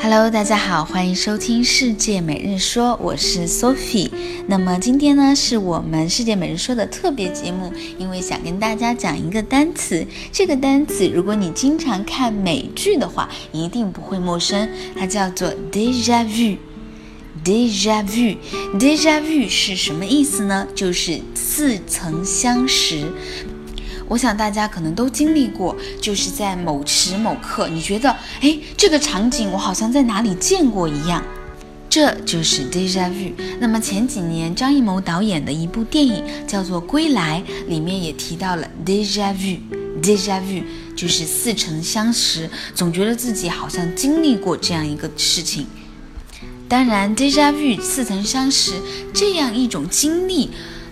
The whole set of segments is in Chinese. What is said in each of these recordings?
Hello，大家好，欢迎收听世界每日说，我是 Sophie。那么今天呢，是我们世界每日说的特别节目，因为想跟大家讲一个单词。这个单词，如果你经常看美剧的话，一定不会陌生，它叫做 déjà vu。déjà vu，déjà vu 是什么意思呢？就是似曾相识。我想大家可能都经历过，就是在某时某刻，你觉得，哎，这个场景我好像在哪里见过一样，这就是 deja vu。那么前几年张艺谋导演的一部电影叫做《归来》，里面也提到了 deja vu。deja vu 就是似曾相识，总觉得自己好像经历过这样一个事情。当然，deja vu 似曾相识这样一种经历。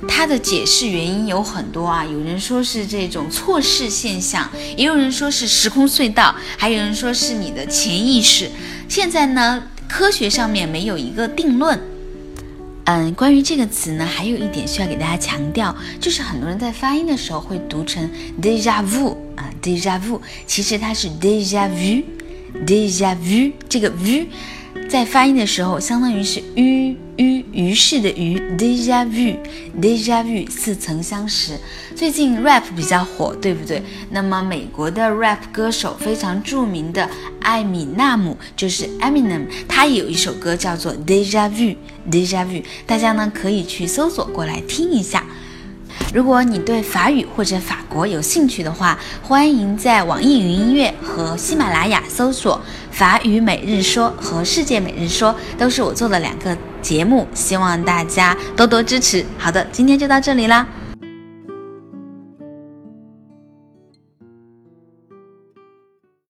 它的解释原因有很多啊，有人说是这种错视现象，也有人说是时空隧道，还有人说是你的潜意识。现在呢，科学上面没有一个定论。嗯，关于这个词呢，还有一点需要给大家强调，就是很多人在发音的时候会读成 déjà vu 啊，déjà vu，其实它是 déjà vu，déjà vu，这个 vu。在发音的时候，相当于是“于于于是”的“于，deja vu，deja vu，似曾相识。最近 rap 比较火，对不对？那么美国的 rap 歌手非常著名的艾米纳姆，就是 Eminem，他也有一首歌叫做 Deja vu，Deja vu，大家呢可以去搜索过来听一下。如果你对法语或者法国有兴趣的话，欢迎在网易云音乐和喜马拉雅搜索“法语每日说”和“世界每日说”，都是我做的两个节目，希望大家多多支持。好的，今天就到这里啦。